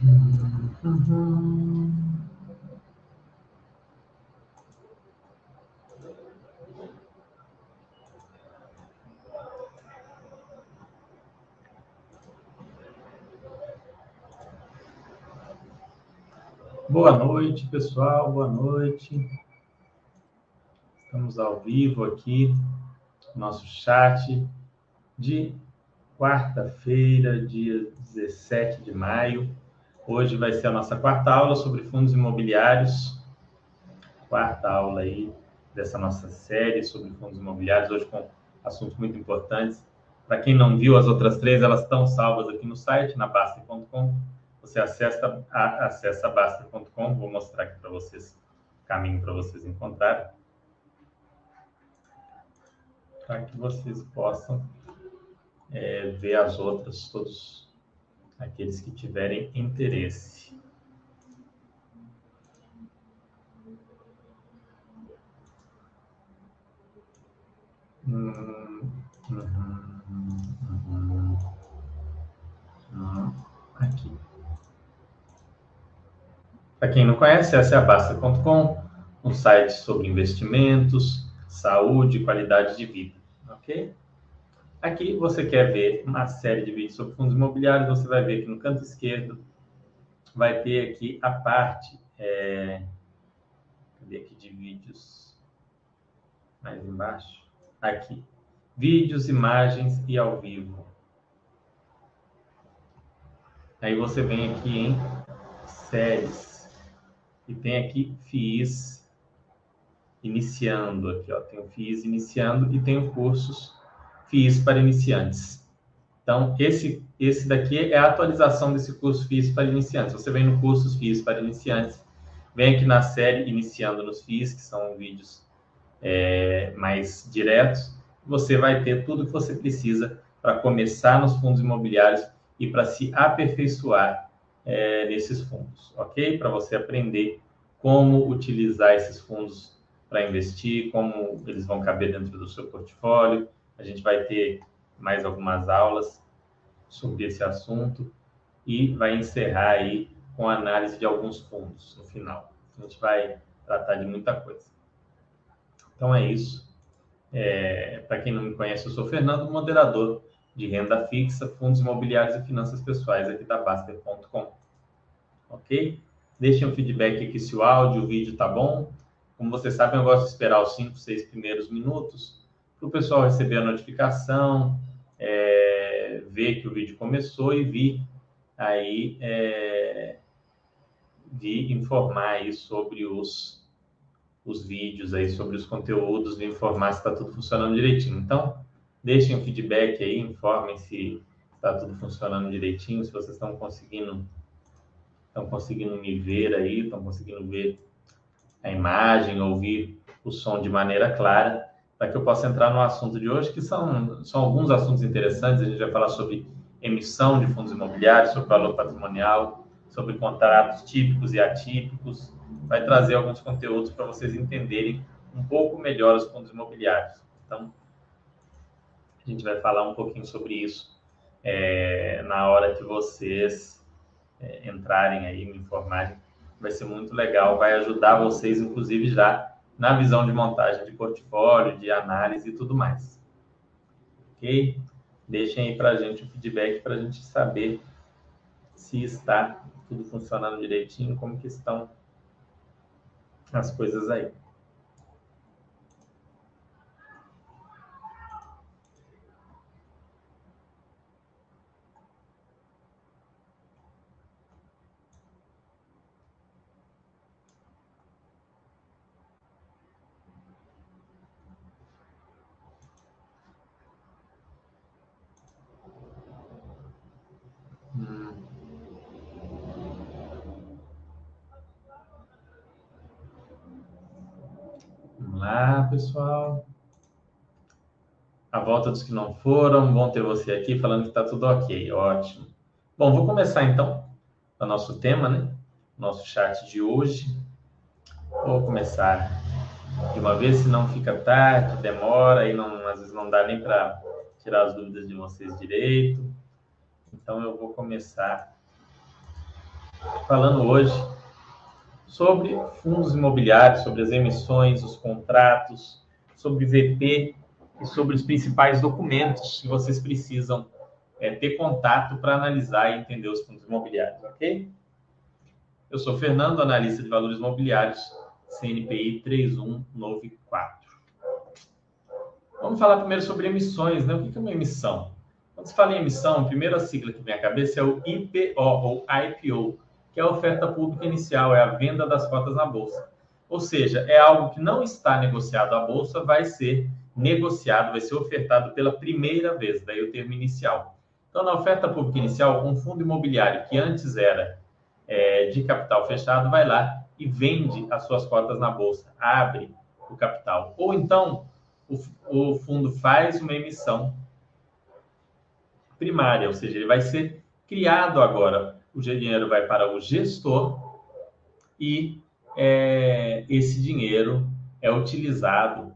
Boa noite, pessoal. Boa noite. Estamos ao vivo aqui, nosso chat de quarta-feira, dia 17 de maio. Hoje vai ser a nossa quarta aula sobre fundos imobiliários. Quarta aula aí dessa nossa série sobre fundos imobiliários, hoje com assuntos muito importantes. Para quem não viu as outras três, elas estão salvas aqui no site, na Basta.com. Você acessa, acessa Basta.com, vou mostrar aqui para vocês, caminho para vocês encontrarem. Para que vocês possam é, ver as outras, todos aqueles que tiverem interesse. Aqui. Para quem não conhece, essa é a Basta.com, um site sobre investimentos, saúde e qualidade de vida, ok? Aqui você quer ver uma série de vídeos sobre fundos imobiliários, você vai ver que no canto esquerdo vai ter aqui a parte, é... cadê aqui de vídeos? Mais embaixo, aqui, vídeos, imagens e ao vivo. Aí você vem aqui em séries e tem aqui FIIs iniciando aqui, ó, tem o FIIs iniciando e tem o cursos FIIs para iniciantes. Então, esse, esse daqui é a atualização desse curso FIIs para iniciantes. Você vem no curso FIIs para iniciantes, vem aqui na série Iniciando nos FIIs, que são vídeos é, mais diretos. Você vai ter tudo que você precisa para começar nos fundos imobiliários e para se aperfeiçoar é, nesses fundos, ok? Para você aprender como utilizar esses fundos para investir, como eles vão caber dentro do seu portfólio, a gente vai ter mais algumas aulas sobre esse assunto e vai encerrar aí com a análise de alguns fundos no final. A gente vai tratar de muita coisa. Então é isso. É, Para quem não me conhece, eu sou Fernando, moderador de renda fixa, fundos imobiliários e finanças pessoais aqui da Baster.com. Ok? Deixem um feedback aqui se o áudio, o vídeo tá bom. Como vocês sabem, eu gosto de esperar os 5, 6 primeiros minutos para o pessoal receber a notificação, é, ver que o vídeo começou e vir aí é, de informar aí sobre os, os vídeos aí, sobre os conteúdos, de informar se está tudo funcionando direitinho. Então, deixem o feedback aí, informem se está tudo funcionando direitinho, se vocês estão conseguindo estão conseguindo me ver aí, estão conseguindo ver a imagem, ouvir o som de maneira clara para que eu possa entrar no assunto de hoje, que são, são alguns assuntos interessantes. A gente vai falar sobre emissão de fundos imobiliários, sobre valor patrimonial, sobre contratos típicos e atípicos. Vai trazer alguns conteúdos para vocês entenderem um pouco melhor os fundos imobiliários. Então, a gente vai falar um pouquinho sobre isso é, na hora que vocês é, entrarem aí, me informarem. Vai ser muito legal, vai ajudar vocês, inclusive, já na visão de montagem de portfólio, de análise e tudo mais. Ok? Deixem aí para a gente o feedback para a gente saber se está tudo funcionando direitinho, como que estão as coisas aí. Pessoal. A volta dos que não foram, bom ter você aqui falando que está tudo ok, ótimo. Bom, vou começar então o nosso tema, né? Nosso chat de hoje. Vou começar de uma vez, se não fica tarde, demora e não, às vezes não dá nem para tirar as dúvidas de vocês direito. Então eu vou começar falando hoje sobre fundos imobiliários, sobre as emissões, os contratos, sobre VP e sobre os principais documentos que vocês precisam é, ter contato para analisar e entender os fundos imobiliários, ok? Eu sou Fernando, analista de valores imobiliários, CNPI 3194. Vamos falar primeiro sobre emissões, né? O que é uma emissão? Quando se fala em emissão, a primeira sigla que vem à cabeça é o IPO, ou IPO, que é a oferta pública inicial, é a venda das cotas na bolsa. Ou seja, é algo que não está negociado à bolsa, vai ser negociado, vai ser ofertado pela primeira vez, daí o termo inicial. Então, na oferta pública inicial, um fundo imobiliário que antes era é, de capital fechado vai lá e vende as suas cotas na bolsa, abre o capital. Ou então, o, o fundo faz uma emissão primária, ou seja, ele vai ser criado agora. O dinheiro vai para o gestor e é, esse dinheiro é utilizado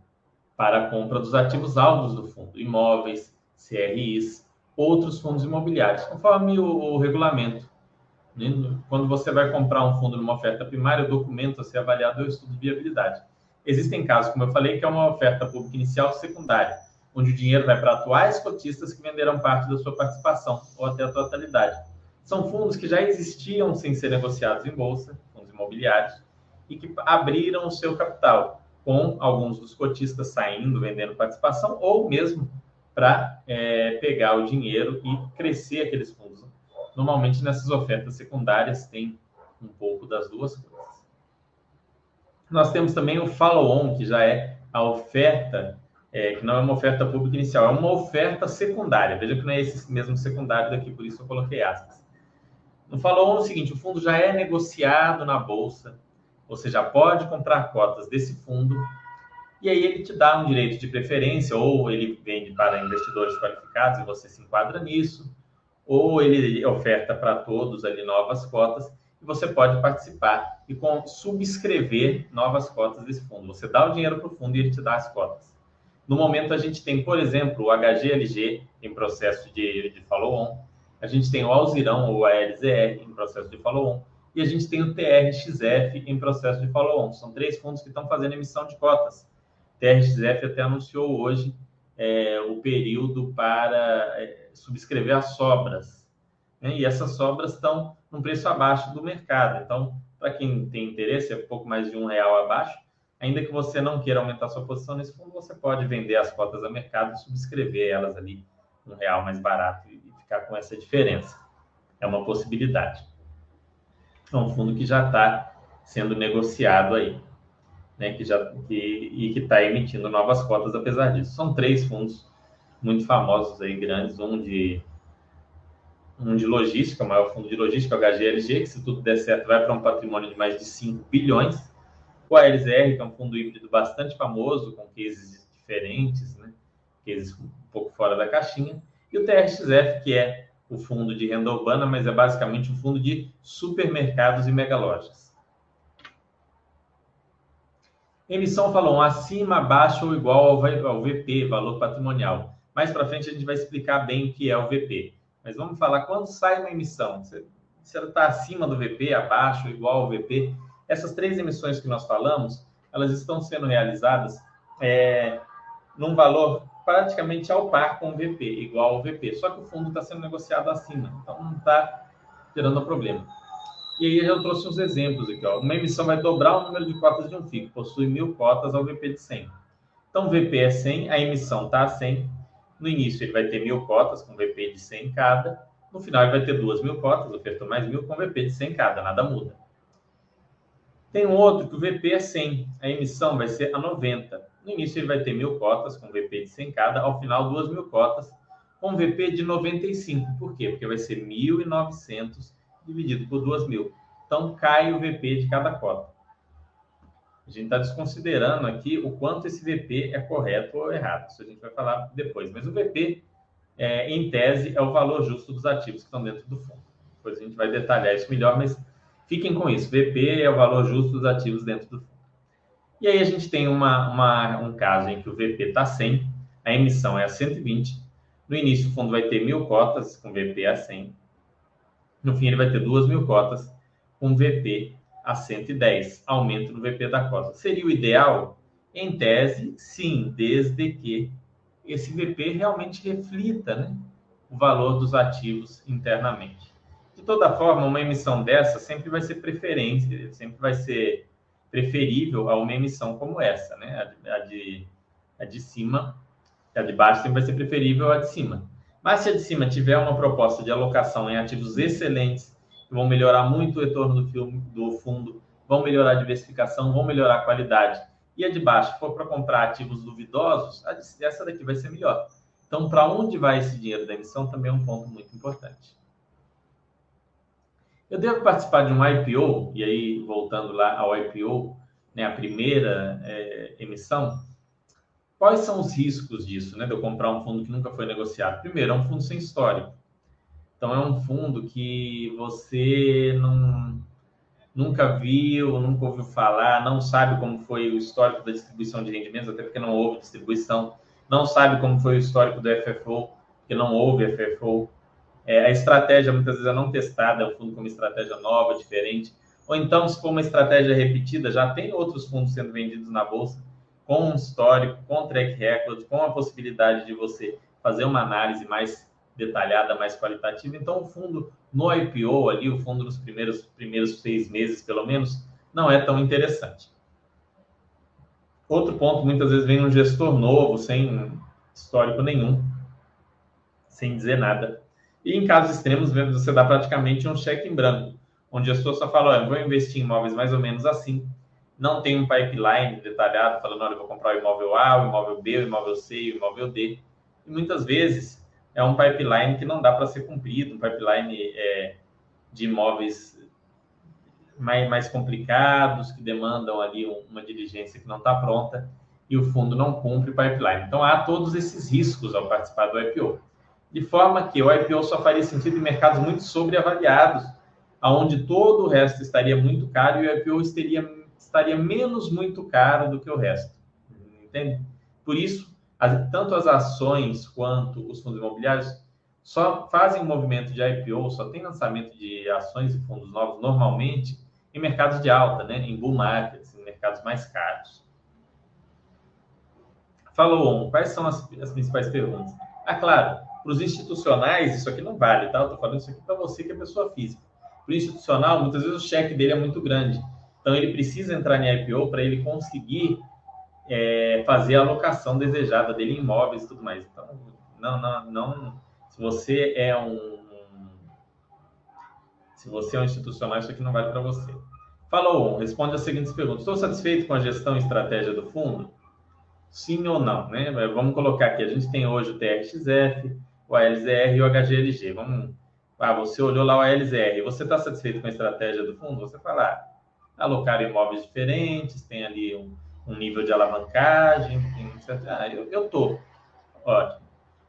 para a compra dos ativos alvos do fundo, imóveis, CRIs, outros fundos imobiliários, conforme o, o regulamento. Quando você vai comprar um fundo numa oferta primária, o documento a ser avaliado é o estudo de viabilidade. Existem casos, como eu falei, que é uma oferta pública inicial secundária, onde o dinheiro vai para atuais cotistas que venderam parte da sua participação ou até a totalidade. São fundos que já existiam sem ser negociados em bolsa, fundos imobiliários, e que abriram o seu capital, com alguns dos cotistas saindo, vendendo participação, ou mesmo para é, pegar o dinheiro e crescer aqueles fundos. Normalmente nessas ofertas secundárias tem um pouco das duas coisas. Nós temos também o follow-on, que já é a oferta, é, que não é uma oferta pública inicial, é uma oferta secundária. Veja que não é esse mesmo secundário daqui, por isso eu coloquei aspas. No follow-on o seguinte, o fundo já é negociado na bolsa, você já pode comprar cotas desse fundo e aí ele te dá um direito de preferência, ou ele vende para investidores qualificados e você se enquadra nisso, ou ele oferta para todos ali novas cotas e você pode participar e com, subscrever novas cotas desse fundo. Você dá o dinheiro para o fundo e ele te dá as cotas. No momento, a gente tem, por exemplo, o HGLG em processo de, de follow-on, a gente tem o Alzirão ou a LZR em processo de follow-on, e a gente tem o TRXF em processo de follow-on. São três fundos que estão fazendo emissão de cotas. TRXF até anunciou hoje é, o período para é, subscrever as sobras. Né? E essas sobras estão num preço abaixo do mercado. Então, para quem tem interesse, é um pouco mais de um real abaixo. Ainda que você não queira aumentar sua posição nesse fundo, você pode vender as cotas a mercado e subscrever elas ali um real mais barato ficar com essa diferença. É uma possibilidade. É um fundo que já está sendo negociado aí, né? Que já que, e que está emitindo novas cotas apesar disso. São três fundos muito famosos aí, grandes, um de um de logística, o maior fundo de logística, o HGLG, que se tudo der certo vai para um patrimônio de mais de 5 bilhões. O ALZR, que é um fundo híbrido bastante famoso, com cases diferentes, né? cases um pouco fora da caixinha. E o TRXF, que é o fundo de renda urbana, mas é basicamente um fundo de supermercados e megalojas. Emissão falou acima, abaixo ou igual ao VP, valor patrimonial. Mais para frente a gente vai explicar bem o que é o VP. Mas vamos falar quando sai uma emissão. Se ela está acima do VP, abaixo, igual ao VP. Essas três emissões que nós falamos, elas estão sendo realizadas é, num valor praticamente ao par com o VP, igual ao VP. Só que o fundo está sendo negociado acima, então não está gerando problema. E aí eu trouxe uns exemplos aqui. Ó. Uma emissão vai dobrar o número de cotas de um FII, que possui mil cotas ao VP de 100. Então, o VP é 100, a emissão está a 100. No início, ele vai ter mil cotas com VP de 100 cada. No final, ele vai ter duas mil cotas, ofertou mais mil com VP de 100 cada, nada muda. Tem um outro que o VP é 100, a emissão vai ser a 90. No início ele vai ter mil cotas com VP de 100 cada, ao final duas mil cotas com VP de 95. Por quê? Porque vai ser 1.900 dividido por 2.000. Então cai o VP de cada cota. A gente está desconsiderando aqui o quanto esse VP é correto ou errado. Isso a gente vai falar depois. Mas o VP, é, em tese, é o valor justo dos ativos que estão dentro do fundo. Depois a gente vai detalhar isso melhor, mas fiquem com isso. VP é o valor justo dos ativos dentro do fundo. E aí a gente tem uma, uma, um caso em que o VP está 100, a emissão é a 120. No início, o fundo vai ter mil cotas com VP a 100. No fim, ele vai ter duas mil cotas com VP a 110, aumento no VP da cota. Seria o ideal? Em tese, sim, desde que esse VP realmente reflita né, o valor dos ativos internamente. De toda forma, uma emissão dessa sempre vai ser preferência, sempre vai ser preferível a uma emissão como essa, né? A, de, a de cima, a de baixo sempre vai ser preferível a de cima. Mas se a de cima tiver uma proposta de alocação em ativos excelentes, que vão melhorar muito o retorno do, filme, do fundo, vão melhorar a diversificação, vão melhorar a qualidade, e a de baixo for para comprar ativos duvidosos, essa daqui vai ser melhor. Então, para onde vai esse dinheiro da emissão também é um ponto muito importante. Eu devo participar de um IPO, e aí voltando lá ao IPO, né, a primeira é, emissão, quais são os riscos disso, né, de eu comprar um fundo que nunca foi negociado? Primeiro, é um fundo sem histórico. Então, é um fundo que você não, nunca viu, nunca ouviu falar, não sabe como foi o histórico da distribuição de rendimentos, até porque não houve distribuição, não sabe como foi o histórico do FFO, porque não houve FFO. É, a estratégia muitas vezes é não testada, é um fundo com uma estratégia nova, diferente. Ou então, se for uma estratégia repetida, já tem outros fundos sendo vendidos na bolsa com um histórico, com track record, com a possibilidade de você fazer uma análise mais detalhada, mais qualitativa. Então, o fundo no IPO ali, o fundo nos primeiros, primeiros seis meses, pelo menos, não é tão interessante. Outro ponto, muitas vezes vem um gestor novo, sem histórico nenhum, sem dizer nada. E em casos extremos, você dá praticamente um cheque em branco, onde a pessoa só fala, olha, vou investir em imóveis mais ou menos assim, não tem um pipeline detalhado falando, olha, vou comprar o imóvel A, o imóvel B, o imóvel C, o imóvel D. E muitas vezes é um pipeline que não dá para ser cumprido, um pipeline é, de imóveis mais, mais complicados, que demandam ali uma diligência que não está pronta, e o fundo não cumpre o pipeline. Então, há todos esses riscos ao participar do IPO de forma que o IPO só faria sentido em mercados muito sobreavaliados, aonde todo o resto estaria muito caro e o IPO estaria, estaria menos muito caro do que o resto. Entende? Por isso, as, tanto as ações quanto os fundos imobiliários só fazem movimento de IPO, só tem lançamento de ações e fundos novos normalmente em mercados de alta, né? em bull markets, em mercados mais caros. Falou, quais são as, as principais perguntas? Ah, claro, para os institucionais, isso aqui não vale, tá? Eu estou falando isso aqui para você que é pessoa física. Para o institucional, muitas vezes o cheque dele é muito grande. Então, ele precisa entrar em IPO para ele conseguir é, fazer a alocação desejada dele em imóveis e tudo mais. Então, não, não, não. Se você é um. Se você é um institucional, isso aqui não vale para você. Falou, responde as seguintes perguntas. Estou satisfeito com a gestão e estratégia do fundo? Sim ou não, né? Vamos colocar aqui, a gente tem hoje o TRXF, o ALZR e o HGLG. Vamos, ah, você olhou lá o ALZR, você está satisfeito com a estratégia do fundo? Você fala, ah, imóveis diferentes, tem ali um, um nível de alavancagem, tem, ah, eu estou. Ótimo.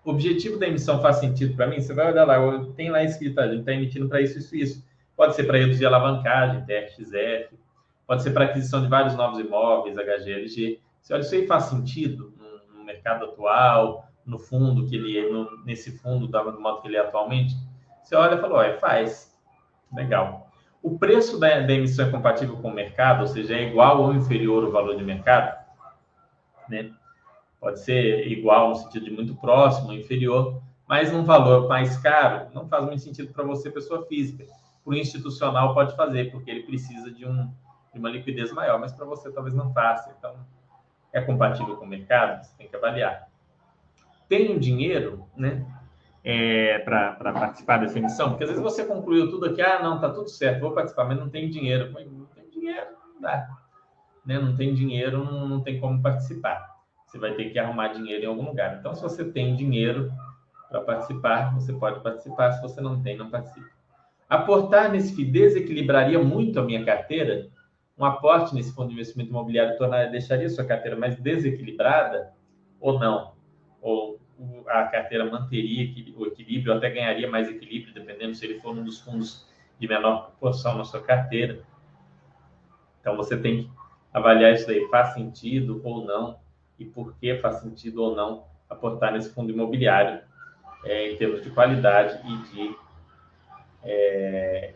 O objetivo da emissão faz sentido para mim? Você vai olhar lá, tem lá escrito, a gente está emitindo para isso, isso, isso. Pode ser para reduzir alavancagem, TRXF, pode ser para aquisição de vários novos imóveis, HGLG. Você olha, isso aí faz sentido no, no mercado atual, no fundo que ele é, no, nesse fundo da, do modo que ele é atualmente, você olha e fala, olha, faz. Legal. O preço da, da, emissão é compatível com o mercado, ou seja, é igual ou inferior ao valor de mercado, né? Pode ser igual no sentido de muito próximo, inferior, mas num valor mais caro, não faz muito sentido para você, pessoa física. Para o institucional pode fazer, porque ele precisa de, um, de uma liquidez maior, mas para você talvez não faça. Então, é compatível com o mercado? Você tem que avaliar tenho dinheiro, né? É, para participar dessa emissão, porque às vezes você concluiu tudo aqui, ah, não, tá tudo certo, vou participar, mas não tem dinheiro. Mas não tem dinheiro, não dá. Né? Não tem dinheiro, não, não tem como participar. Você vai ter que arrumar dinheiro em algum lugar. Então, se você tem dinheiro para participar, você pode participar. Se você não tem, não participe. Aportar nesse FII desequilibraria muito a minha carteira? Um aporte nesse fundo de investimento imobiliário tornaria, deixaria sua carteira mais desequilibrada ou não? Ou a carteira manteria o equilíbrio, até ganharia mais equilíbrio, dependendo se ele for um dos fundos de menor proporção na sua carteira. Então você tem que avaliar isso aí, faz sentido ou não, e por que faz sentido ou não aportar nesse fundo imobiliário é, em termos de qualidade e de, é,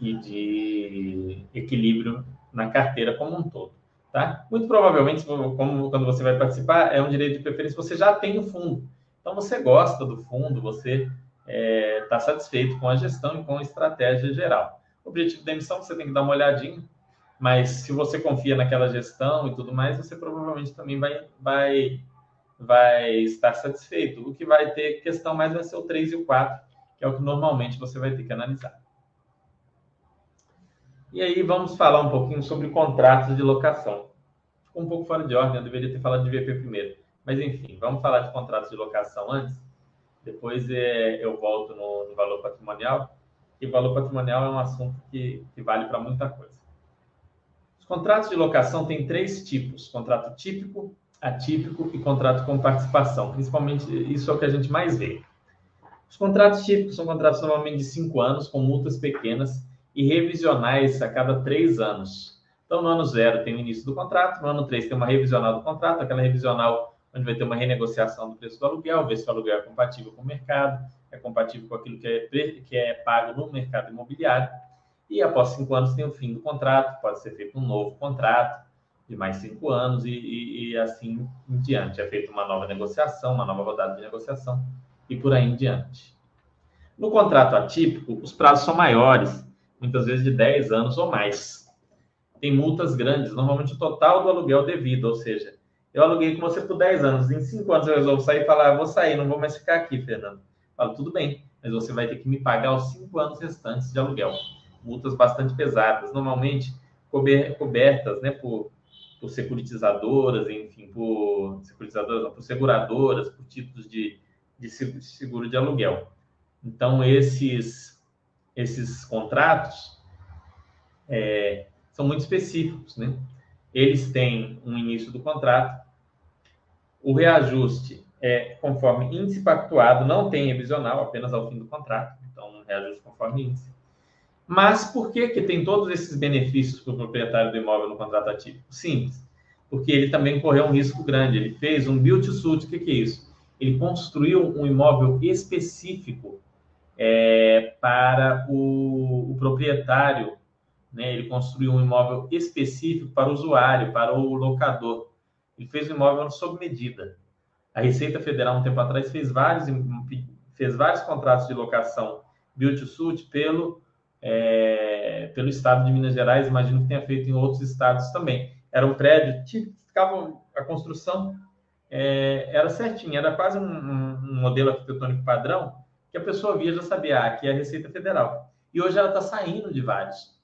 e de equilíbrio na carteira como um todo. Tá? Muito provavelmente, como quando você vai participar, é um direito de preferência, você já tem o fundo. Então, você gosta do fundo, você está é, tá satisfeito com a gestão e com a estratégia geral. O objetivo da emissão, você tem que dar uma olhadinha, mas se você confia naquela gestão e tudo mais, você provavelmente também vai, vai, vai estar satisfeito. O que vai ter questão mais vai ser o 3 e o 4, que é o que normalmente você vai ter que analisar. E aí vamos falar um pouquinho sobre contratos de locação. Ficou um pouco fora de ordem, eu deveria ter falado de VP primeiro. Mas enfim, vamos falar de contratos de locação antes. Depois é, eu volto no, no valor patrimonial. E valor patrimonial é um assunto que, que vale para muita coisa. Os contratos de locação têm três tipos: contrato típico, atípico e contrato com participação. Principalmente isso é o que a gente mais vê. Os contratos típicos são contratos normalmente de cinco anos, com multas pequenas e revisionais a cada três anos. Então, no ano zero tem o início do contrato, no ano três tem uma revisional do contrato, aquela revisional onde vai ter uma renegociação do preço do aluguel, ver se o aluguel é compatível com o mercado, é compatível com aquilo que é, que é pago no mercado imobiliário. E após cinco anos tem o fim do contrato, pode ser feito um novo contrato de mais cinco anos e, e, e assim em diante. É feita uma nova negociação, uma nova rodada de negociação e por aí em diante. No contrato atípico, os prazos são maiores, muitas vezes de 10 anos ou mais. Tem multas grandes, normalmente o total do aluguel devido, ou seja, eu aluguei com você por 10 anos, em 5 anos eu resolvo sair e falar, ah, vou sair, não vou mais ficar aqui, Fernando. falo, tudo bem, mas você vai ter que me pagar os 5 anos restantes de aluguel multas bastante pesadas, normalmente cobertas né, por, por securitizadoras, enfim, por securitizadoras, não, por seguradoras, por títulos de, de seguro de aluguel. Então, esses, esses contratos é, são muito específicos, né? Eles têm um início do contrato, o reajuste é conforme índice pactuado, não tem revisional, apenas ao fim do contrato, então, reajuste conforme índice. Mas por que, que tem todos esses benefícios para o proprietário do imóvel no contrato ativo? Simples. Porque ele também correu um risco grande. Ele fez um build to suit. O que, que é isso? Ele construiu um imóvel específico é, para o, o proprietário. Né? Ele construiu um imóvel específico para o usuário, para o locador. Ele fez um imóvel sob medida. A Receita Federal, um tempo atrás, fez vários, fez vários contratos de locação build to suit pelo é, pelo estado de Minas Gerais, imagino que tenha feito em outros estados também. Era um prédio, ficava a construção é, era certinho, era quase um, um, modelo arquitetônico padrão que a pessoa via já sabia, ah, aqui é a Receita Federal. E hoje ela está saindo de vários,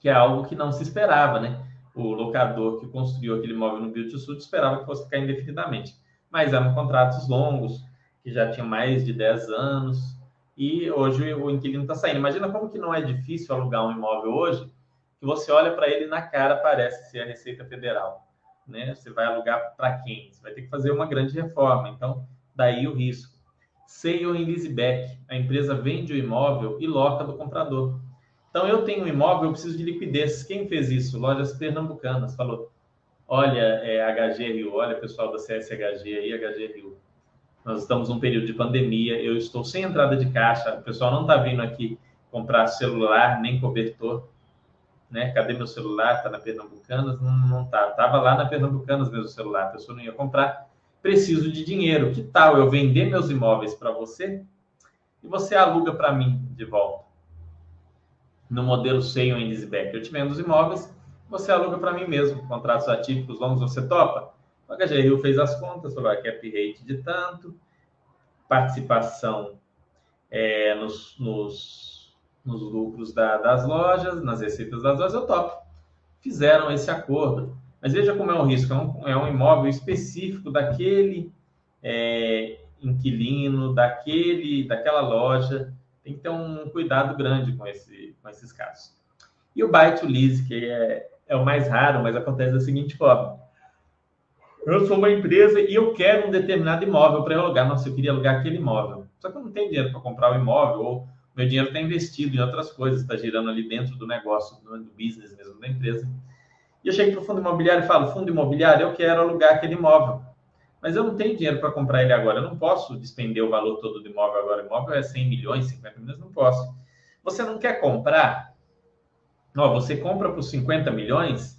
que é algo que não se esperava, né? O locador que construiu aquele imóvel no Build esperava que fosse ficar indefinidamente. Mas eram contratos longos, que já tinham mais de 10 anos, e hoje o inquilino está saindo. Imagina como que não é difícil alugar um imóvel hoje, que você olha para ele na cara, parece ser a Receita Federal. Né? Você vai alugar para quem? Você vai ter que fazer uma grande reforma. Então, daí o risco. Sale em leaseback. A empresa vende o imóvel e loca do comprador. Então, eu tenho um imóvel, eu preciso de liquidez. Quem fez isso? Lojas pernambucanas. Falou, olha, é, HGRU, olha pessoal da CSHG aí, HGRU nós estamos num período de pandemia, eu estou sem entrada de caixa, o pessoal não está vindo aqui comprar celular nem cobertor, né? Cadê meu celular? Está na Pernambucanas? Não, não tá. Tava lá na Pernambucanas mesmo o celular, a pessoa não ia comprar. Preciso de dinheiro. Que tal eu vender meus imóveis para você e você aluga para mim de volta? No modelo Sale em Leaseback, eu te vendo os imóveis, você aluga para mim mesmo. Contratos atípicos longos, você topa? A HGRU fez as contas, falou, ah, cap rate de tanto, participação é, nos, nos, nos, lucros da, das lojas, nas receitas das lojas, eu topo. Fizeram esse acordo. Mas veja como é um risco, é um, é um imóvel específico daquele é, inquilino, daquele, daquela loja. Tem que ter um cuidado grande com, esse, com esses casos. E o buy to lease, que é, é o mais raro, mas acontece da seguinte forma eu sou uma empresa e eu quero um determinado imóvel para alugar. Nossa, eu queria alugar aquele imóvel. Só que eu não tenho dinheiro para comprar o imóvel, ou meu dinheiro está investido em outras coisas, está girando ali dentro do negócio, do business mesmo da empresa. E eu chego para o fundo imobiliário e falo: fundo imobiliário, eu quero alugar aquele imóvel. Mas eu não tenho dinheiro para comprar ele agora. Eu não posso despender o valor todo do imóvel agora. O imóvel é 100 milhões, 50 milhões, não posso. Você não quer comprar? Ó, você compra por 50 milhões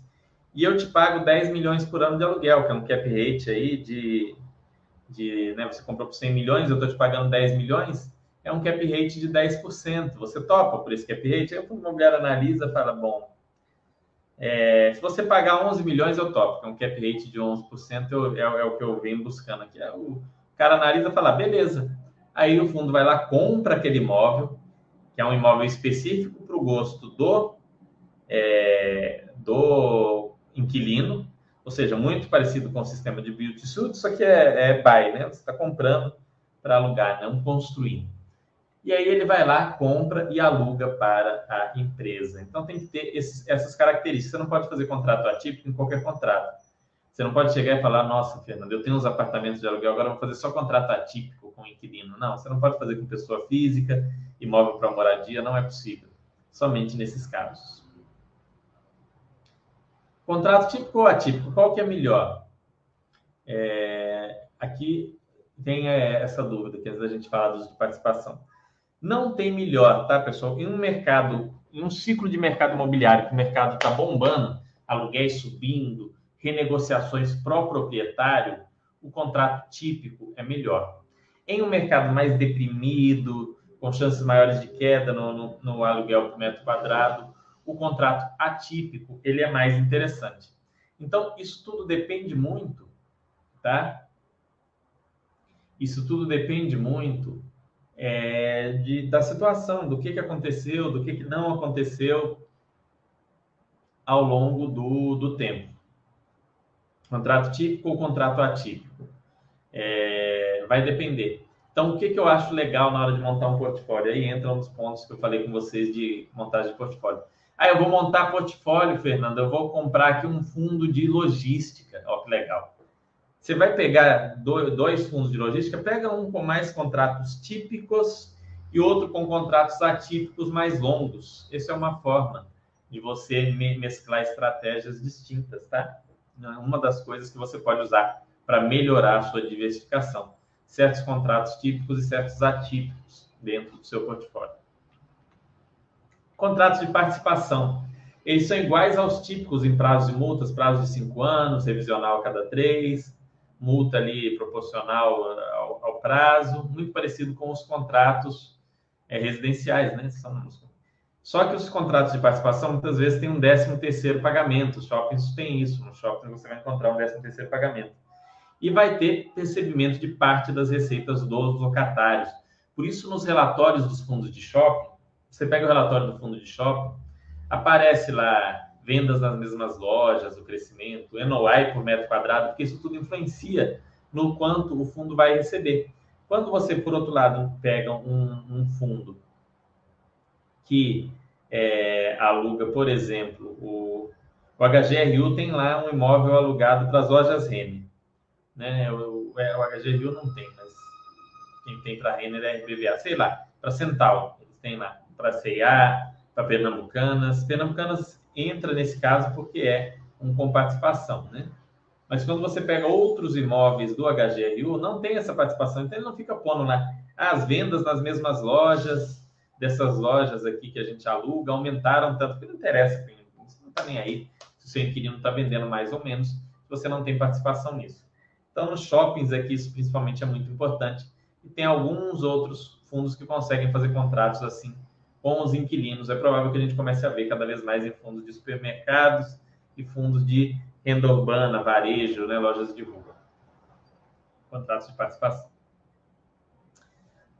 e eu te pago 10 milhões por ano de aluguel, que é um cap rate aí de, de né, você comprou por 100 milhões, eu estou te pagando 10 milhões, é um cap rate de 10%. Você topa por esse cap rate? Aí o fundo imobiliário analisa fala, bom, é, se você pagar 11 milhões, eu topo, que é um cap rate de 11%, eu, é, é, o que eu venho buscando aqui. É, o cara analisa e fala, beleza. Aí o fundo vai lá, compra aquele imóvel, que é um imóvel específico para o gosto do, é, do inquilino, ou seja, muito parecido com o sistema de build to suit, só que é, é buy, né? Você está comprando para alugar, não construindo. E aí ele vai lá, compra e aluga para a empresa. Então tem que ter esses, essas características. Você não pode fazer contrato atípico em qualquer contrato. Você não pode chegar e falar, nossa, Fernando, eu tenho uns apartamentos de aluguel, agora vou fazer só contrato atípico com inquilino. Não, você não pode fazer com pessoa física, imóvel para moradia, não é possível. Somente nesses casos. Contrato típico ou atípico, qual que é melhor? É, aqui tem é, essa dúvida, que às vezes a gente fala dos de participação. Não tem melhor, tá, pessoal? Em um mercado, em um ciclo de mercado imobiliário, que o mercado está bombando, aluguéis subindo, renegociações pró-proprietário, o contrato típico é melhor. Em um mercado mais deprimido, com chances maiores de queda no, no, no aluguel por metro quadrado, o contrato atípico ele é mais interessante. Então, isso tudo depende muito, tá? Isso tudo depende muito é, de, da situação, do que, que aconteceu, do que, que não aconteceu ao longo do, do tempo. Contrato típico ou contrato atípico? É, vai depender. Então, o que, que eu acho legal na hora de montar um portfólio? Aí entra um dos pontos que eu falei com vocês de montagem de portfólio. Ah, eu vou montar portfólio, Fernando, eu vou comprar aqui um fundo de logística. Ó, que legal. Você vai pegar dois fundos de logística, pega um com mais contratos típicos e outro com contratos atípicos mais longos. Essa é uma forma de você mesclar estratégias distintas, tá? É uma das coisas que você pode usar para melhorar a sua diversificação. Certos contratos típicos e certos atípicos dentro do seu portfólio. Contratos de participação. Eles são iguais aos típicos em prazos de multas, prazo de cinco anos, revisional a cada três, multa ali proporcional ao, ao prazo, muito parecido com os contratos é, residenciais, né? São, só que os contratos de participação muitas vezes têm um décimo terceiro pagamento. Os shoppings têm isso. No shopping você vai encontrar um décimo terceiro pagamento. E vai ter recebimento de parte das receitas dos locatários. Por isso, nos relatórios dos fundos de shopping, você pega o relatório do fundo de shopping, aparece lá vendas nas mesmas lojas, o crescimento, NOI por metro quadrado, porque isso tudo influencia no quanto o fundo vai receber. Quando você, por outro lado, pega um, um fundo que é, aluga, por exemplo, o, o HGRU tem lá um imóvel alugado para as lojas Renner. Né? O, o, é, o HGRU não tem, mas quem tem para Renner é RBVA, sei lá, para Central, eles têm lá, para CA, para Pernambucanas. Pernambucanas entra nesse caso porque é um com participação, né? Mas quando você pega outros imóveis do HGRU, não tem essa participação, então ele não fica pondo lá as vendas nas mesmas lojas, dessas lojas aqui que a gente aluga, aumentaram tanto, que não interessa, você não está nem aí se o seu inquilino está vendendo mais ou menos, você não tem participação nisso. Então, nos shoppings aqui, isso principalmente é muito importante. E tem alguns outros fundos que conseguem fazer contratos assim com os inquilinos. É provável que a gente comece a ver cada vez mais em fundos de supermercados e fundos de renda urbana, varejo, né, lojas de rua. Contratos de participação.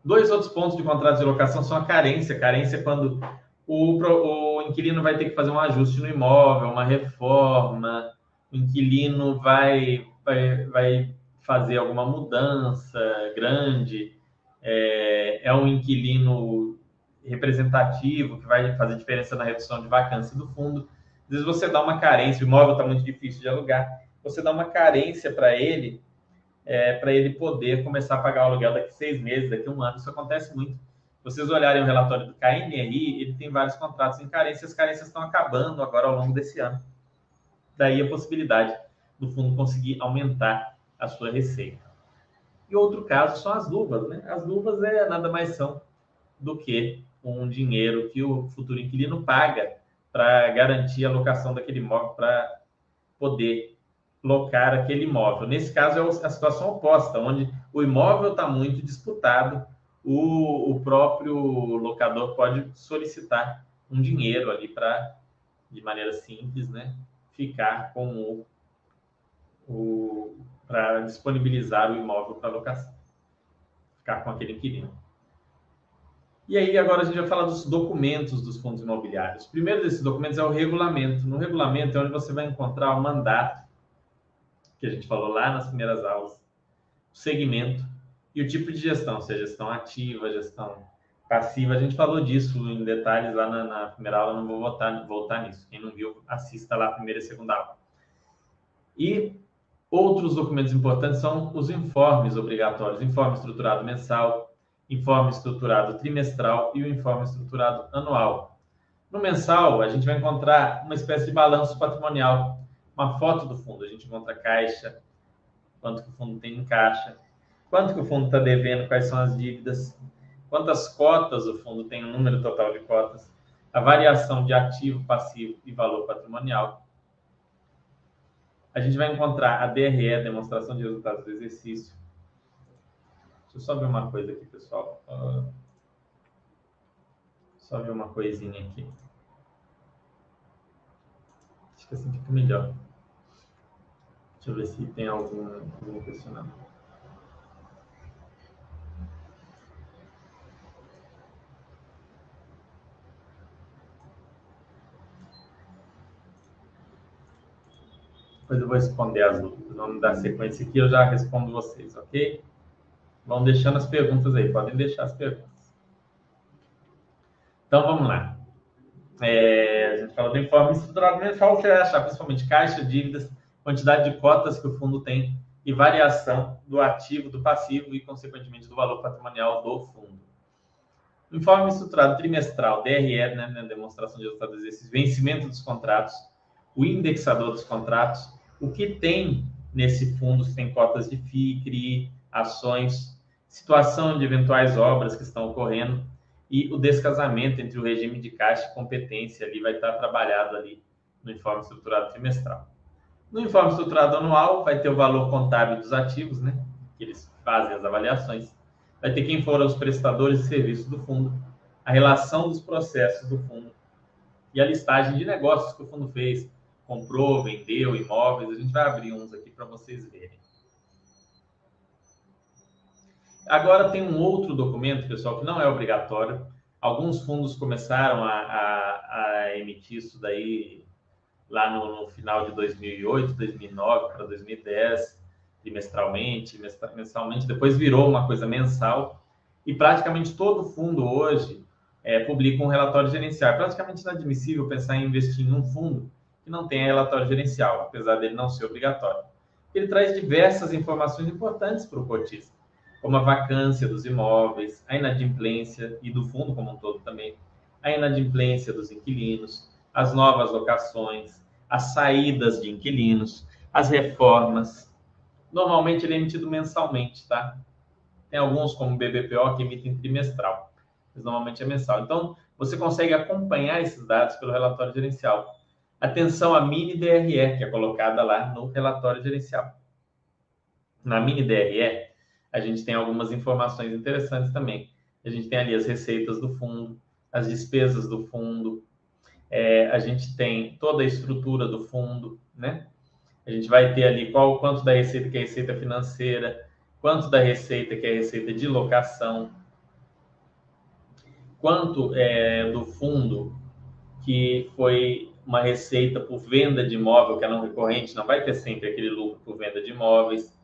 Dois outros pontos de contratos de locação são a carência. Carência é quando o, o inquilino vai ter que fazer um ajuste no imóvel, uma reforma, o inquilino vai, vai, vai fazer alguma mudança grande, é, é um inquilino representativo, que vai fazer diferença na redução de vacância do fundo. Às vezes você dá uma carência, o imóvel está muito difícil de alugar, você dá uma carência para ele, é, para ele poder começar a pagar o aluguel daqui seis meses, daqui um ano. Isso acontece muito. Vocês olharem o relatório do KNRI, ele tem vários contratos em carência, as carências estão acabando agora ao longo desse ano. Daí a possibilidade do fundo conseguir aumentar a sua receita. E outro caso são as luvas, né? As luvas é nada mais são do que um dinheiro que o futuro inquilino paga para garantir a locação daquele imóvel para poder locar aquele imóvel. Nesse caso é a situação oposta, onde o imóvel está muito disputado, o, o próprio locador pode solicitar um dinheiro ali para, de maneira simples, né, ficar com o, o para disponibilizar o imóvel para locação, ficar com aquele inquilino. E aí agora a gente vai falar dos documentos dos fundos imobiliários. O primeiro desses documentos é o regulamento. No regulamento é onde você vai encontrar o mandato que a gente falou lá nas primeiras aulas, o segmento e o tipo de gestão, se é gestão ativa, gestão passiva. A gente falou disso em detalhes lá na, na primeira aula, não vou voltar, voltar nisso. Quem não viu, assista lá a primeira e segunda aula. E outros documentos importantes são os informes obrigatórios, informe estruturado mensal, informe estruturado trimestral e o informe estruturado anual. No mensal, a gente vai encontrar uma espécie de balanço patrimonial, uma foto do fundo. A gente encontra caixa, quanto que o fundo tem em caixa, quanto que o fundo está devendo, quais são as dívidas, quantas cotas o fundo tem, o número total de cotas, a variação de ativo, passivo e valor patrimonial. A gente vai encontrar a DRE, demonstração de resultados do exercício. Deixa eu só ver uma coisa aqui, pessoal. Uh, só ver uma coisinha aqui. Acho que assim fica melhor. Deixa eu ver se tem algum, algum questionamento. Depois eu vou responder as dúvidas. Vamos dar sequência aqui, eu já respondo vocês, ok? Vão deixando as perguntas aí, podem deixar as perguntas. Então vamos lá. É, a gente falou do informe estruturado mensal, que é achar principalmente caixa, dívidas, quantidade de cotas que o fundo tem e variação do ativo, do passivo e, consequentemente, do valor patrimonial do fundo. O informe estruturado trimestral, DRE, né, né, demonstração de resultados exercícios, vencimento dos contratos, o indexador dos contratos, o que tem nesse fundo, se tem cotas de FII, CRI, ações, situação de eventuais obras que estão ocorrendo e o descasamento entre o regime de caixa e competência ali vai estar trabalhado ali no informe estruturado trimestral. No informe estruturado anual vai ter o valor contábil dos ativos, né? Que eles fazem as avaliações. Vai ter quem foram os prestadores de serviços do fundo, a relação dos processos do fundo e a listagem de negócios que o fundo fez, comprou, vendeu imóveis. A gente vai abrir uns aqui para vocês verem. Agora tem um outro documento, pessoal, que não é obrigatório. Alguns fundos começaram a, a, a emitir isso daí lá no, no, final de 2008, 2009 para 2010, trimestralmente, mensalmente. Depois virou uma coisa mensal. E praticamente todo fundo hoje é, publica um relatório gerencial. É praticamente inadmissível pensar em investir em um fundo que não tenha relatório gerencial, apesar dele não ser obrigatório. Ele traz diversas informações importantes para o cotista, como a vacância dos imóveis, a inadimplência e do fundo como um todo também, a inadimplência dos inquilinos, as novas locações, as saídas de inquilinos, as reformas. Normalmente ele é emitido mensalmente, tá? Tem alguns, como o BBPO, que emitem trimestral, mas normalmente é mensal. Então, você consegue acompanhar esses dados pelo relatório gerencial. Atenção à mini DRE, que é colocada lá no relatório gerencial. Na mini DRE, a gente tem algumas informações interessantes também. A gente tem ali as receitas do fundo, as despesas do fundo, é, a gente tem toda a estrutura do fundo, né? A gente vai ter ali qual quanto da receita que é receita financeira, quanto da receita que é receita de locação, quanto é, do fundo que foi uma receita por venda de imóvel que é não recorrente, não vai ter sempre aquele lucro por venda de imóveis.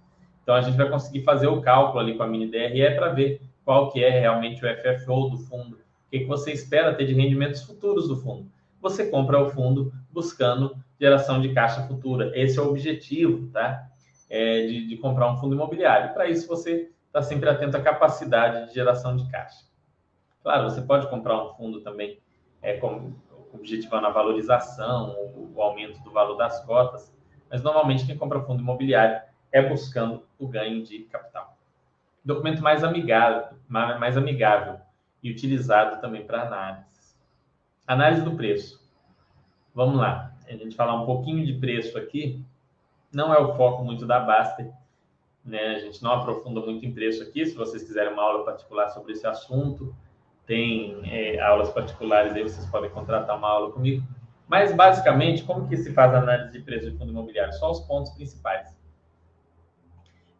Então a gente vai conseguir fazer o cálculo ali com a mini DRE para ver qual que é realmente o FFO do fundo, o que, você espera ter de rendimentos futuros do fundo. Você compra o fundo buscando geração de caixa futura. Esse é o objetivo, tá? É de, de comprar um fundo imobiliário. Para isso você está sempre atento à capacidade de geração de caixa. Claro, você pode comprar um fundo também é, com, objetivando a valorização, o, o aumento do valor das cotas, mas normalmente quem compra fundo imobiliário é buscando o ganho de capital. Documento mais amigável, mais amigável e utilizado também para análise. Análise do preço. Vamos lá, a gente falar um pouquinho de preço aqui. Não é o foco muito da Baster, né? A gente não aprofunda muito em preço aqui. Se vocês quiserem uma aula particular sobre esse assunto, tem é, aulas particulares aí, vocês podem contratar uma aula comigo. Mas, basicamente, como que se faz a análise de preço de fundo imobiliário? Só os pontos principais.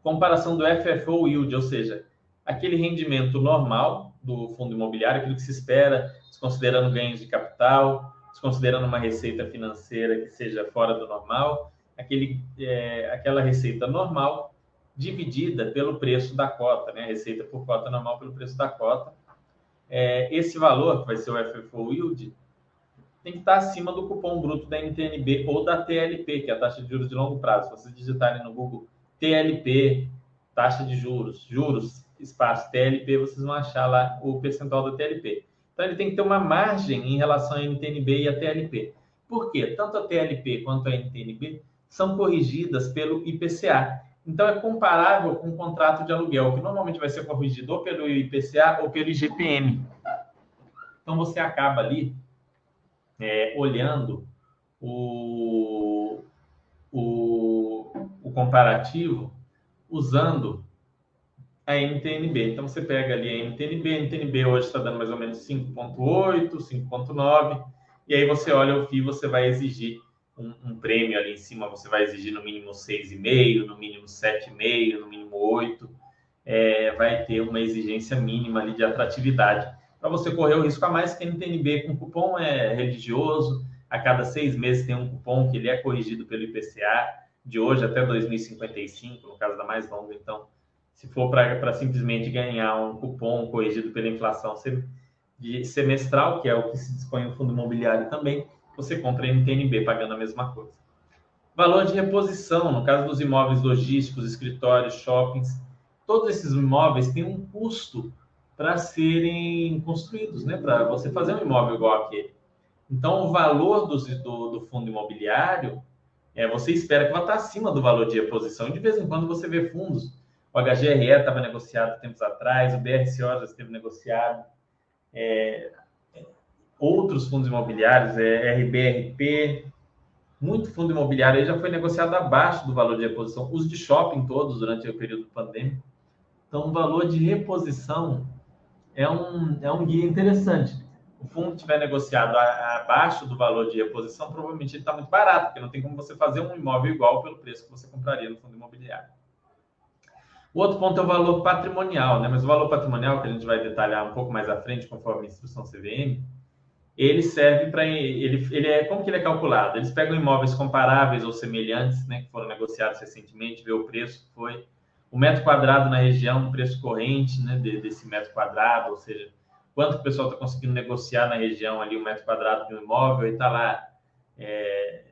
Comparação do FFO yield, ou seja, aquele rendimento normal do fundo imobiliário, aquilo que se espera, desconsiderando ganhos de capital, desconsiderando uma receita financeira que seja fora do normal, aquele, é, aquela receita normal dividida pelo preço da cota, né? Receita por cota normal pelo preço da cota. É, esse valor, que vai ser o FFO yield, tem que estar acima do cupom bruto da NTNB ou da TLP, que é a taxa de juros de longo prazo. Se vocês digitarem no Google TLP, taxa de juros, juros, espaço TLP, vocês vão achar lá o percentual da TLP. Então, ele tem que ter uma margem em relação à NTNB e à TLP. Por quê? Tanto a TLP quanto a NTNB são corrigidas pelo IPCA. Então, é comparável com um contrato de aluguel, que normalmente vai ser corrigido ou pelo IPCA ou pelo IGPM. Então, você acaba ali é, olhando o, o, comparativo usando a NTNB. Então, você pega ali a NTNB, a NTNB hoje está dando mais ou menos 5,8, 5,9, e aí você olha o FII, você vai exigir um, um, prêmio ali em cima, você vai exigir no mínimo 6,5, no mínimo 7,5, no mínimo 8, é, vai ter uma exigência mínima ali de atratividade para você correr o risco a mais que a NTNB com cupom é religioso. A cada seis meses tem um cupom que ele é corrigido pelo IPCA, de hoje até 2055, no caso da mais longa. Então, se for para simplesmente ganhar um cupom corrigido pela inflação semestral, que é o que se dispõe no fundo imobiliário também, você compra NTNB pagando a mesma coisa. Valor de reposição, no caso dos imóveis logísticos, escritórios, shoppings, todos esses imóveis têm um custo para serem construídos, né? Para você fazer um imóvel igual aquele. Então, o valor do, do, do fundo imobiliário, é, você espera que vai estar acima do valor de reposição. E de vez em quando você vê fundos. O HGRE estava negociado tempos atrás, o BRCO já esteve negociado. É, outros fundos imobiliários, é, RBRP, muito fundo imobiliário aí já foi negociado abaixo do valor de reposição. Os de shopping todos durante o período pandêmico. Então, o valor de reposição é um, é um guia interessante. O fundo tiver negociado abaixo do valor de reposição, provavelmente ele está muito barato, porque não tem como você fazer um imóvel igual pelo preço que você compraria no fundo imobiliário. O outro ponto é o valor patrimonial, né? Mas o valor patrimonial, que a gente vai detalhar um pouco mais à frente, conforme a instrução CVM, ele serve para ele, ele é como que ele é calculado? Eles pegam imóveis comparáveis ou semelhantes, né, que foram negociados recentemente, vê o preço que foi o metro quadrado na região, o preço corrente né, desse metro quadrado, ou seja, quanto o pessoal está conseguindo negociar na região ali o um metro quadrado de um imóvel, e está lá é,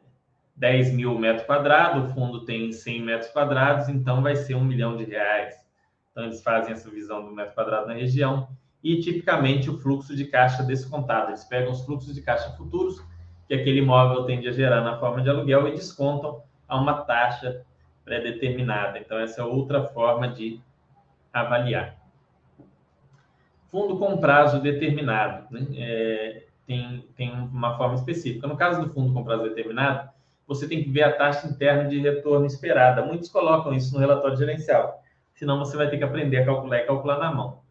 10 mil metros quadrados, o fundo tem 100 metros quadrados, então vai ser um milhão de reais. Então, eles fazem essa visão do metro quadrado na região e, tipicamente, o fluxo de caixa descontado. Eles pegam os fluxos de caixa futuros que aquele imóvel tende a gerar na forma de aluguel e descontam a uma taxa pré-determinada. Então, essa é outra forma de avaliar. Fundo com prazo determinado. Né? É, tem, tem uma forma específica. No caso do fundo com prazo determinado, você tem que ver a taxa interna de retorno esperada. Muitos colocam isso no relatório gerencial. Senão, você vai ter que aprender a calcular e calcular na mão.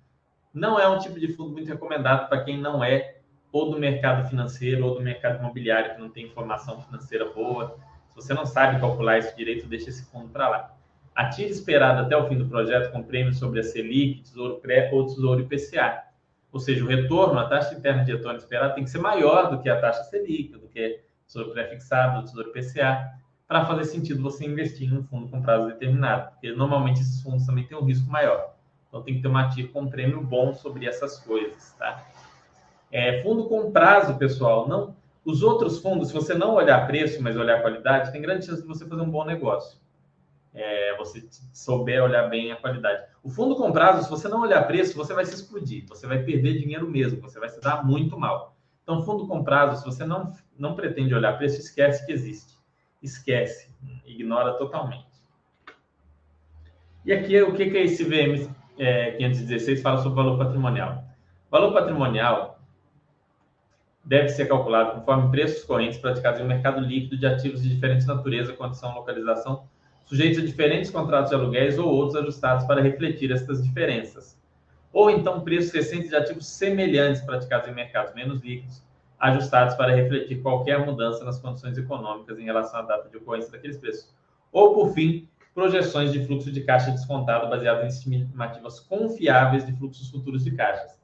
Não é um tipo de fundo muito recomendado para quem não é ou do mercado financeiro ou do mercado imobiliário, que não tem informação financeira boa, você não sabe calcular isso direito, deixa esse fundo para lá. A TIR esperada até o fim do projeto com prêmios sobre a Selic, Tesouro Pré ou Tesouro IPCA. Ou seja, o retorno, a taxa interna de retorno esperada tem que ser maior do que a taxa Selic, do que Tesouro Pré-fixado, Tesouro IPCA, para fazer sentido você investir em um fundo com prazo determinado. Porque normalmente esses fundos também têm um risco maior. Então tem que ter uma TIR com prêmio bom sobre essas coisas, tá? É, fundo com prazo, pessoal, não os outros fundos, se você não olhar preço, mas olhar qualidade, tem grande chance de você fazer um bom negócio. É, você souber olhar bem a qualidade. O fundo com prazo, se você não olhar preço, você vai se explodir, você vai perder dinheiro mesmo, você vai se dar muito mal. Então, fundo com prazo, se você não, não pretende olhar preço, esquece que existe. Esquece, ignora totalmente. E aqui, o que, é esse VM é, 516 fala sobre valor patrimonial? valor patrimonial deve ser calculado conforme preços correntes praticados em mercado líquido de ativos de diferentes natureza, condição, localização, sujeitos a diferentes contratos de aluguéis ou outros ajustados para refletir estas diferenças. Ou então preços recentes de ativos semelhantes praticados em mercados menos líquidos, ajustados para refletir qualquer mudança nas condições econômicas em relação à data de ocorrência daqueles preços. Ou, por fim, projeções de fluxo de caixa descontado baseadas em estimativas confiáveis de fluxos futuros de caixas,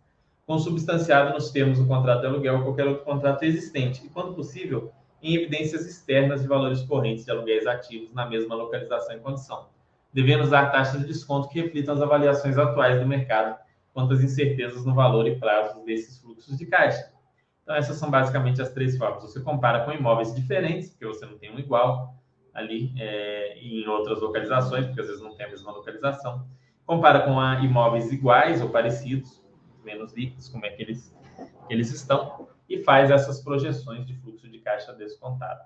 consubstanciado nos termos do contrato de aluguel ou qualquer outro contrato existente, e, quando possível, em evidências externas de valores correntes de aluguéis ativos na mesma localização e condição, devendo usar taxas de desconto que reflitam as avaliações atuais do mercado quanto às incertezas no valor e prazo desses fluxos de caixa. Então, essas são basicamente as três formas. Você compara com imóveis diferentes, porque você não tem um igual ali é, em outras localizações, porque às vezes não tem a mesma localização. Compara com imóveis iguais ou parecidos, menos líquidos, como é que eles, que eles estão, e faz essas projeções de fluxo de caixa descontado.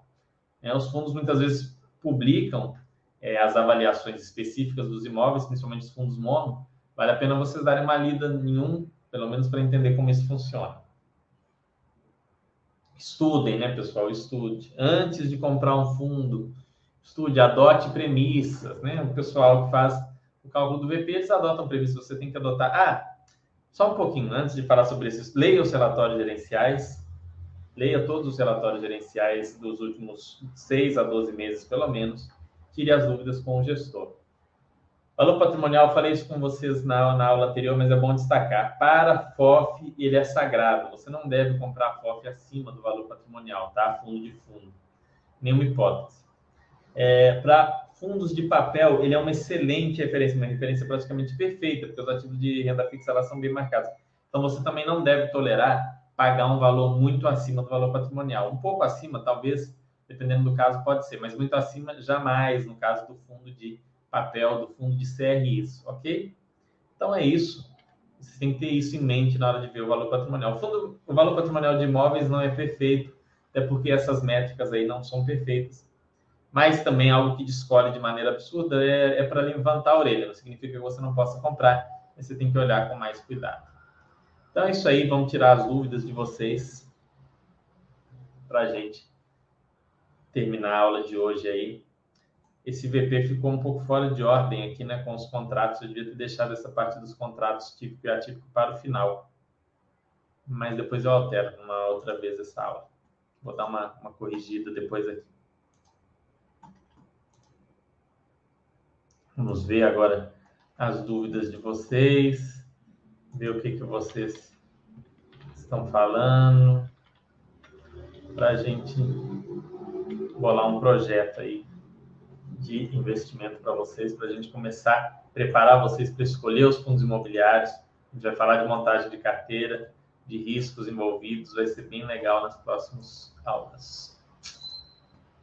É, os fundos muitas vezes publicam é, as avaliações específicas dos imóveis, principalmente os fundos mono. Vale a pena vocês darem uma lida em um, pelo menos para entender como isso funciona. Estudem, né, pessoal? Estude. Antes de comprar um fundo, estude, adote premissas, né? O pessoal que faz o cálculo do VP, eles adotam premissas, você tem que adotar. Ah, só um pouquinho, antes de falar sobre isso, leia os relatórios gerenciais, leia todos os relatórios gerenciais dos últimos 6 a 12 meses, pelo menos, tire as dúvidas com o gestor. Valor patrimonial, falei isso com vocês na, na aula anterior, mas é bom destacar. Para FOF, ele é sagrado. Você não deve comprar FOF acima do valor patrimonial, tá? Fundo de fundo. Nenhuma hipótese. É, Para fundos de papel, ele é uma excelente referência, uma referência praticamente perfeita, porque os ativos de renda fixa elas são bem marcados. Então, você também não deve tolerar pagar um valor muito acima do valor patrimonial. Um pouco acima, talvez, dependendo do caso, pode ser, mas muito acima, jamais, no caso do fundo de papel do fundo de CRIs, ok? Então é isso. Você tem que ter isso em mente na hora de ver o valor patrimonial. O, fundo, o valor patrimonial de imóveis não é perfeito, até porque essas métricas aí não são perfeitas. Mas também algo que descolhe de maneira absurda é, é para levantar a orelha. Não significa que você não possa comprar, mas você tem que olhar com mais cuidado. Então é isso aí, vamos tirar as dúvidas de vocês para a gente terminar a aula de hoje aí esse VP ficou um pouco fora de ordem aqui, né, com os contratos. Eu devia ter deixado essa parte dos contratos típico e atípico para o final. Mas depois eu altero uma outra vez essa aula. Vou dar uma, uma corrigida depois aqui. Vamos ver agora as dúvidas de vocês, ver o que, que vocês estão falando, para a gente bolar um projeto aí de investimento para vocês, para a gente começar a preparar vocês para escolher os fundos imobiliários. A gente vai falar de montagem de carteira, de riscos envolvidos, vai ser bem legal nas próximas aulas.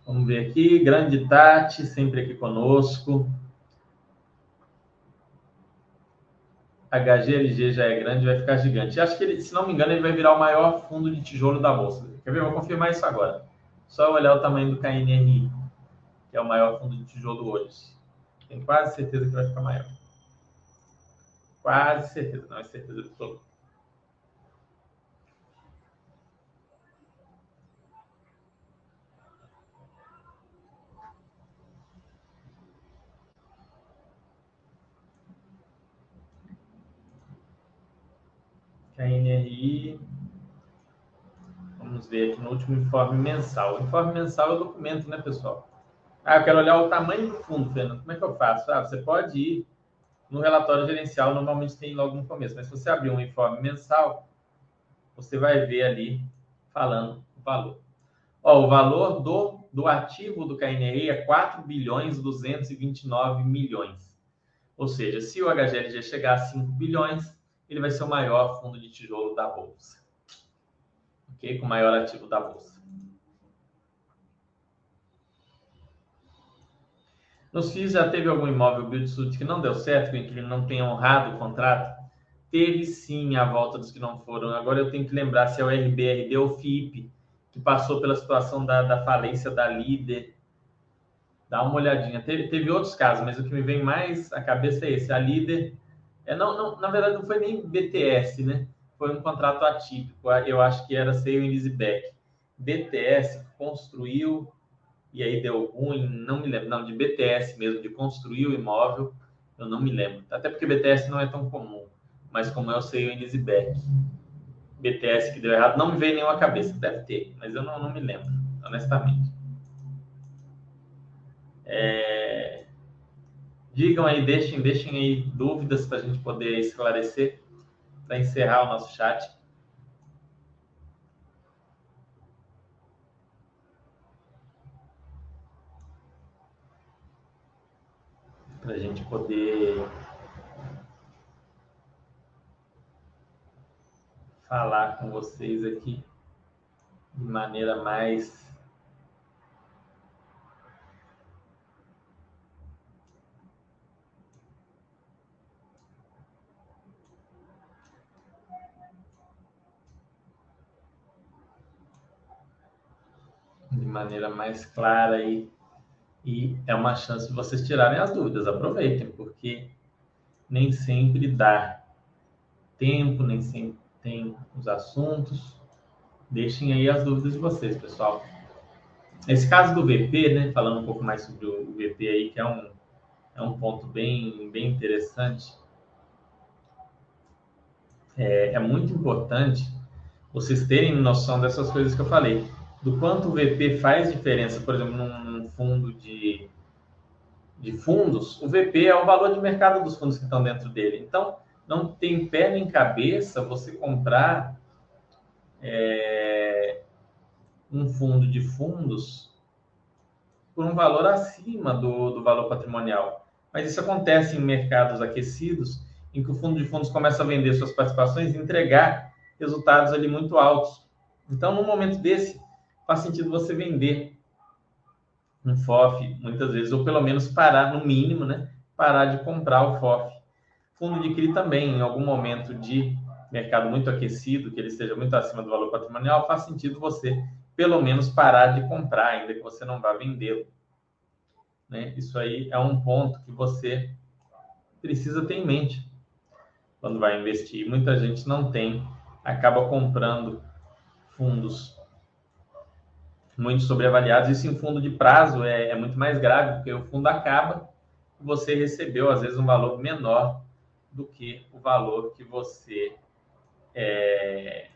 Vamos ver aqui, grande Tati, sempre aqui conosco. HGLG já é grande, vai ficar gigante. Acho que, ele, se não me engano, ele vai virar o maior fundo de tijolo da Bolsa. Quer ver? Eu vou confirmar isso agora. Só olhar o tamanho do KNRI que é o maior fundo de tijolo hoje. Tenho quase certeza que vai ficar maior. Quase certeza, não é certeza absoluta. KNRI. Vamos ver aqui no último informe mensal. O informe mensal é o documento, né, pessoal? Ah, eu quero olhar o tamanho do fundo, Fernando. Como é que eu faço? Ah, você pode ir no relatório gerencial, normalmente tem logo no começo, mas se você abrir um informe mensal, você vai ver ali falando o valor. Ó, o valor do, do ativo do KNRI é 4 bilhões 229 milhões. Ou seja, se o HGLG chegar a 5 bilhões, ele vai ser o maior fundo de tijolo da Bolsa. Ok? Com o maior ativo da Bolsa. Nos FIIs já teve algum imóvel build que não deu certo, que o inquilino não tenha honrado o contrato? Teve sim a volta dos que não foram. Agora eu tenho que lembrar se é o RBRD ou o FIP, que passou pela situação da, da falência da líder. Dá uma olhadinha. Teve, teve outros casos, mas o que me vem mais à cabeça é esse. A líder. É, não, não, na verdade, não foi nem BTS, né? foi um contrato atípico. Eu acho que era Seio e Lisbeck. BTS construiu e aí deu ruim, não me lembro. Não, de BTS mesmo, de construir o imóvel, eu não me lembro. Até porque BTS não é tão comum, mas como sei, o Elisbeck. BTS que deu errado, não me veio nenhuma cabeça, deve ter, mas eu não, não me lembro, honestamente. É... Digam aí, deixem, deixem aí dúvidas para a gente poder esclarecer, para encerrar o nosso chat. para a gente poder falar com vocês aqui de maneira mais de maneira mais clara aí e é uma chance de vocês tirarem as dúvidas. Aproveitem, porque nem sempre dá tempo, nem sempre tem os assuntos. Deixem aí as dúvidas de vocês, pessoal. Esse caso do VP, né, falando um pouco mais sobre o VP aí, que é um, é um ponto bem, bem interessante. É, é muito importante vocês terem noção dessas coisas que eu falei do quanto o VP faz diferença, por exemplo, num, num fundo de, de fundos, o VP é o valor de mercado dos fundos que estão dentro dele. Então, não tem pé nem cabeça você comprar é, um fundo de fundos por um valor acima do, do valor patrimonial. Mas isso acontece em mercados aquecidos, em que o fundo de fundos começa a vender suas participações e entregar resultados ali muito altos. Então, num momento desse, faz sentido você vender um FOF muitas vezes, ou pelo menos parar, no mínimo, né? Parar de comprar o FOF. Fundo de CRI também, em algum momento de mercado muito aquecido, que ele esteja muito acima do valor patrimonial, faz sentido você, pelo menos, parar de comprar, ainda que você não vá vendê-lo. Né? Isso aí é um ponto que você precisa ter em mente quando vai investir. Muita gente não tem, acaba comprando fundos muito sobreavaliados. Isso em fundo de prazo é, é muito mais grave, porque o fundo acaba você recebeu, às vezes, um valor menor do que o valor que você é,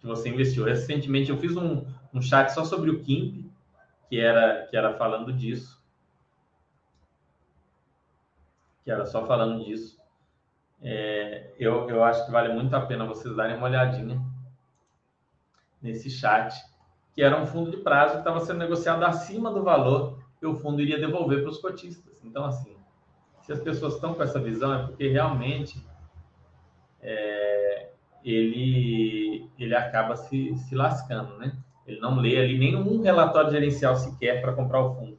que você investiu. Recentemente eu fiz um, um chat só sobre o KIMP, que era, que era falando disso. Que era só falando disso. É, eu, eu acho que vale muito a pena vocês darem uma olhadinha nesse chat que era um fundo de prazo que estava sendo negociado acima do valor que o fundo iria devolver para os cotistas. Então, assim, se as pessoas estão com essa visão, é porque realmente é, ele, ele acaba se, se lascando, né? Ele não lê ali nenhum relatório gerencial sequer para comprar o fundo.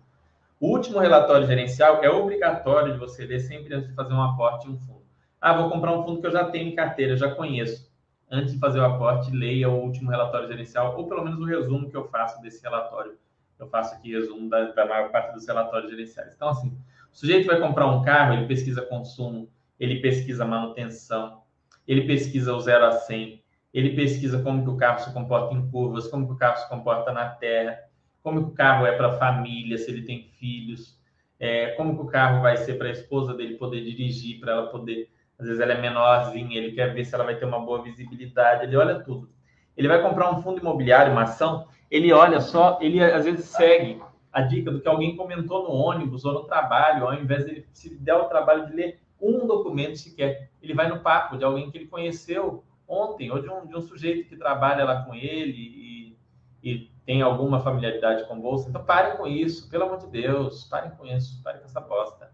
O último relatório gerencial é obrigatório de você ler sempre antes de fazer um aporte em um fundo. Ah, vou comprar um fundo que eu já tenho em carteira, já conheço antes de fazer o aporte, leia o último relatório gerencial, ou pelo menos o resumo que eu faço desse relatório. Eu faço aqui resumo da, da maior parte dos relatórios gerenciais. Então, assim, o sujeito vai comprar um carro, ele pesquisa consumo, ele pesquisa manutenção, ele pesquisa o 0 a 100, ele pesquisa como que o carro se comporta em curvas, como que o carro se comporta na terra, como que o carro é para família, se ele tem filhos, é, como que o carro vai ser para a esposa dele poder dirigir, para ela poder às vezes ela é menorzinha, ele quer ver se ela vai ter uma boa visibilidade, ele olha tudo. Ele vai comprar um fundo imobiliário, uma ação, ele olha só, ele às vezes segue a dica do que alguém comentou no ônibus ou no trabalho, ao invés de se der o trabalho de ler um documento sequer, ele vai no papo de alguém que ele conheceu ontem, ou de um, de um sujeito que trabalha lá com ele e, e tem alguma familiaridade com bolsa. Então, parem com isso, pelo amor de Deus, parem com isso, parem com essa bosta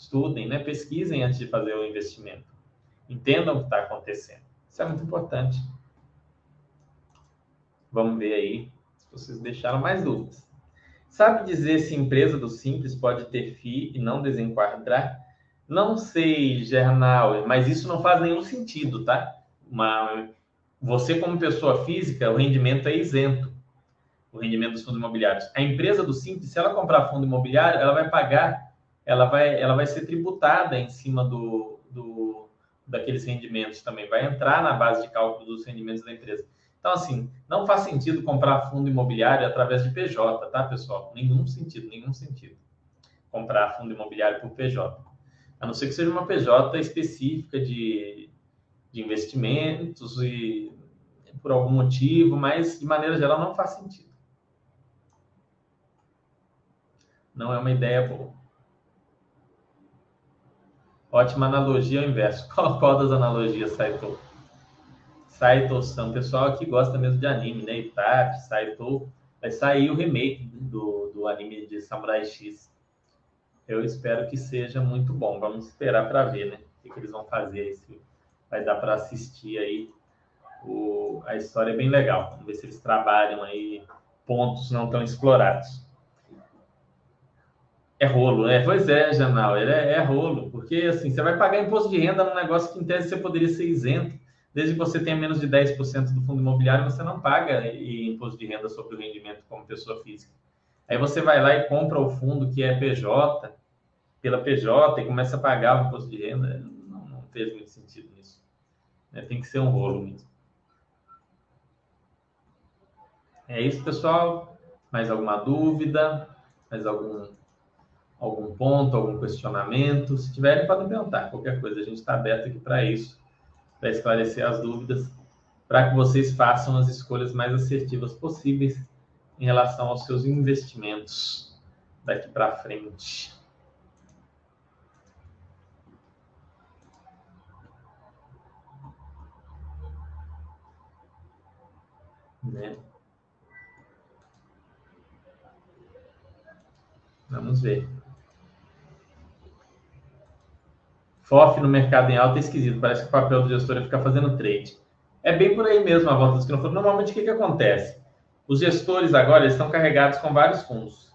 estudem, né? pesquisem antes de fazer o investimento. Entendam o que está acontecendo. Isso é muito importante. Vamos ver aí se vocês deixaram mais dúvidas. Sabe dizer se empresa do Simples pode ter FII e não desenquadrar? Não sei, Gernauer, mas isso não faz nenhum sentido, tá? Uma, você, como pessoa física, o rendimento é isento. O rendimento dos fundos imobiliários. A empresa do Simples, se ela comprar fundo imobiliário, ela vai pagar ela vai, ela vai ser tributada em cima do, do, daqueles rendimentos também vai entrar na base de cálculo dos rendimentos da empresa. Então, assim, não faz sentido comprar fundo imobiliário através de PJ, tá, pessoal? Nenhum sentido, nenhum sentido. Comprar fundo imobiliário por PJ. A não ser que seja uma PJ específica de, de investimentos e por algum motivo, mas de maneira geral não faz sentido. Não é uma ideia boa. Ótima analogia ao inverso. Qual, qual das analogias, Saito? Saito-san, pessoal que gosta mesmo de anime, né? Itachi, Saito. Vai sair o remake do, do anime de Samurai X. Eu espero que seja muito bom. Vamos esperar para ver, né? O que, eles vão fazer. Se vai dar para assistir aí. O, a história é bem legal. Vamos ver se eles trabalham aí pontos não tão explorados. É rolo, né? Pois é, Janal, é, é rolo, porque assim, você vai pagar imposto de renda num negócio que em tese você poderia ser isento, desde que você tenha menos de 10% do fundo imobiliário, você não paga imposto de renda sobre o rendimento como pessoa física. Aí você vai lá e compra o fundo que é PJ, pela PJ, e começa a pagar o imposto de renda. Não, não fez muito sentido nisso. Né? Tem que ser um rolo mesmo. É isso, pessoal. Mais alguma dúvida? Mais algum algum ponto, algum questionamento. Se tiverem, podem perguntar qualquer coisa. A gente está aberto aqui para isso, para esclarecer as dúvidas, para que vocês façam as escolhas mais assertivas possíveis em relação aos seus investimentos daqui para frente. Né? Vamos ver. FOF no mercado em alta é esquisito. Parece que o papel do gestor é ficar fazendo trade. É bem por aí mesmo a volta dos foram. Normalmente, o que, que acontece? Os gestores agora estão carregados com vários fundos.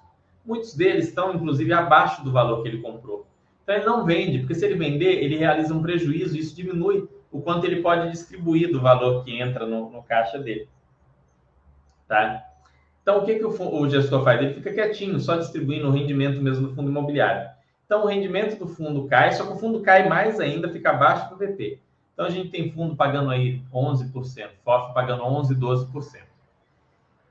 Muitos deles estão, inclusive, abaixo do valor que ele comprou. Então, ele não vende, porque se ele vender, ele realiza um prejuízo. Isso diminui o quanto ele pode distribuir do valor que entra no, no caixa dele. Tá? Então, o que, que o, o gestor faz? Ele fica quietinho, só distribuindo o rendimento mesmo do fundo imobiliário. Então, o rendimento do fundo cai, só que o fundo cai mais ainda, fica abaixo do VP. Então, a gente tem fundo pagando aí 11%, FOF pagando 11%, 12%.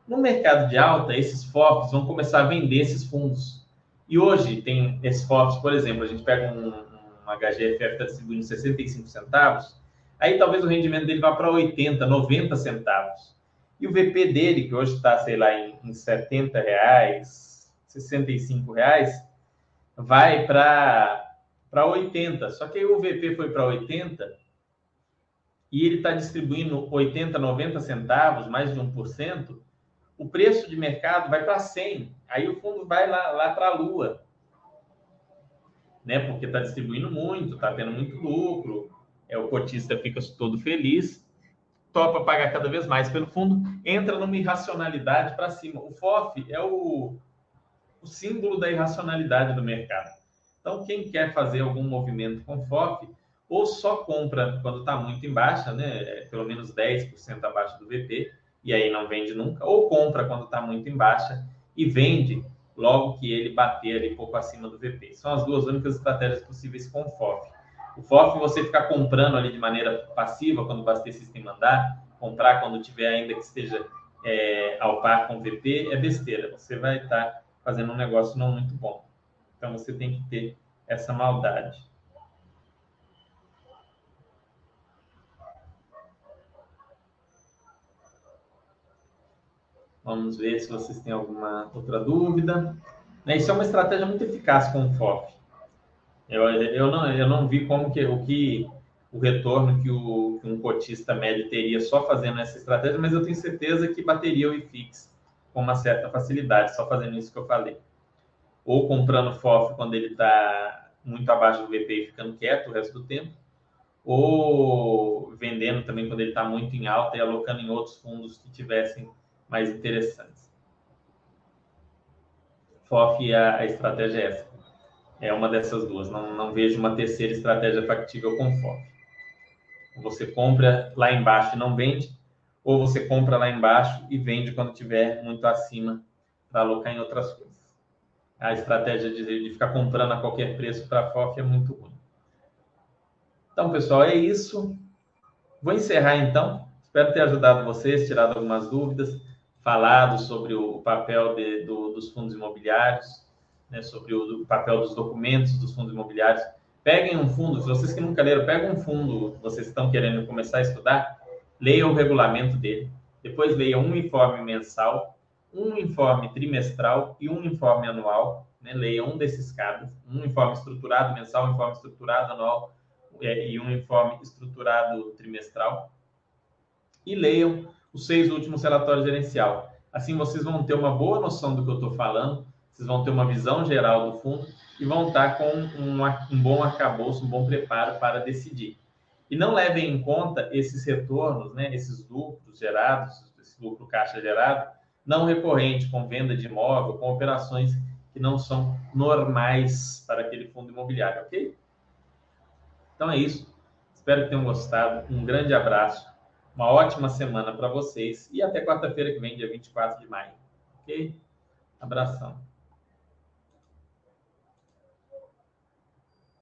No mercado de alta, esses FOFs vão começar a vender esses fundos. E hoje tem esses FOFs, por exemplo, a gente pega um, um HGFF está distribuindo 65 centavos, aí talvez o rendimento dele vá para 80, 90 centavos. E o VP dele, que hoje está, sei lá, em, em 70 reais, 65 reais, vai para 80. Só que aí o VP foi para 80 e ele está distribuindo 80, 90 centavos, mais de 1%, o preço de mercado vai para 100. Aí o fundo vai lá, lá para a lua. Né? Porque está distribuindo muito, está tendo muito lucro, é, o cotista fica todo feliz, topa pagar cada vez mais pelo fundo, entra numa irracionalidade para cima. O FOF é o, o símbolo da irracionalidade do mercado. Então, quem quer fazer algum movimento com FOF, ou só compra quando está muito em baixa, né, é pelo menos 10% abaixo do VP, e aí não vende nunca, ou compra quando está muito em baixa e vende logo que ele bater ali pouco acima do VP. São as duas únicas estratégias possíveis com o FOF. O FOF, você ficar comprando ali de maneira passiva quando o bastecista mandar, comprar quando tiver ainda que esteja é, ao par com o VP, é besteira. Você vai estar tá fazendo um negócio não muito bom. Então você tem que ter essa maldade. Vamos ver se vocês têm alguma outra dúvida. Né, isso é uma estratégia muito eficaz com o FOF. Eu, eu, não, eu não vi como que o que o retorno que, o, que um cotista médio teria só fazendo essa estratégia, mas eu tenho certeza que bateria o IFIX com uma certa facilidade, só fazendo isso que eu falei. Ou comprando FOF quando ele está muito abaixo do VP e ficando quieto o resto do tempo, ou vendendo também quando ele está muito em alta e alocando em outros fundos que tivessem mais interessantes. FOF, a, a estratégia é essa. É uma dessas duas. Não, não vejo uma terceira estratégia factível com FOF. Você compra lá embaixo e não vende, ou você compra lá embaixo e vende quando tiver muito acima para alocar em outras coisas. A estratégia de, ficar comprando a qualquer preço para FOF é muito ruim. Então, pessoal, é isso. Vou encerrar então. Espero ter ajudado vocês, tirado algumas dúvidas, falado sobre o papel de, do, dos fundos imobiliários, né, sobre o, o, papel dos documentos dos fundos imobiliários. Peguem um fundo, vocês que nunca leram, peguem um fundo, vocês estão querendo começar a estudar, leiam o regulamento dele, depois leiam um informe mensal, um informe trimestral e um informe anual, né, leiam um desses cada, um informe estruturado mensal, um informe estruturado anual é, e um informe estruturado trimestral, e leiam os seis últimos relatórios gerencial. Assim vocês vão ter uma boa noção do que eu estou falando, vocês vão ter uma visão geral do fundo e vão estar com um, um bom arcabouço, um bom preparo para decidir. E não levem em conta esses retornos, né, esses lucros gerados, esse lucro caixa gerado, não recorrente, com venda de imóvel, com operações que não são normais para aquele fundo imobiliário, ok? Então é isso. Espero que tenham gostado. Um grande abraço, uma ótima semana para vocês e até quarta-feira que vem, dia 24 de maio, ok? Abração.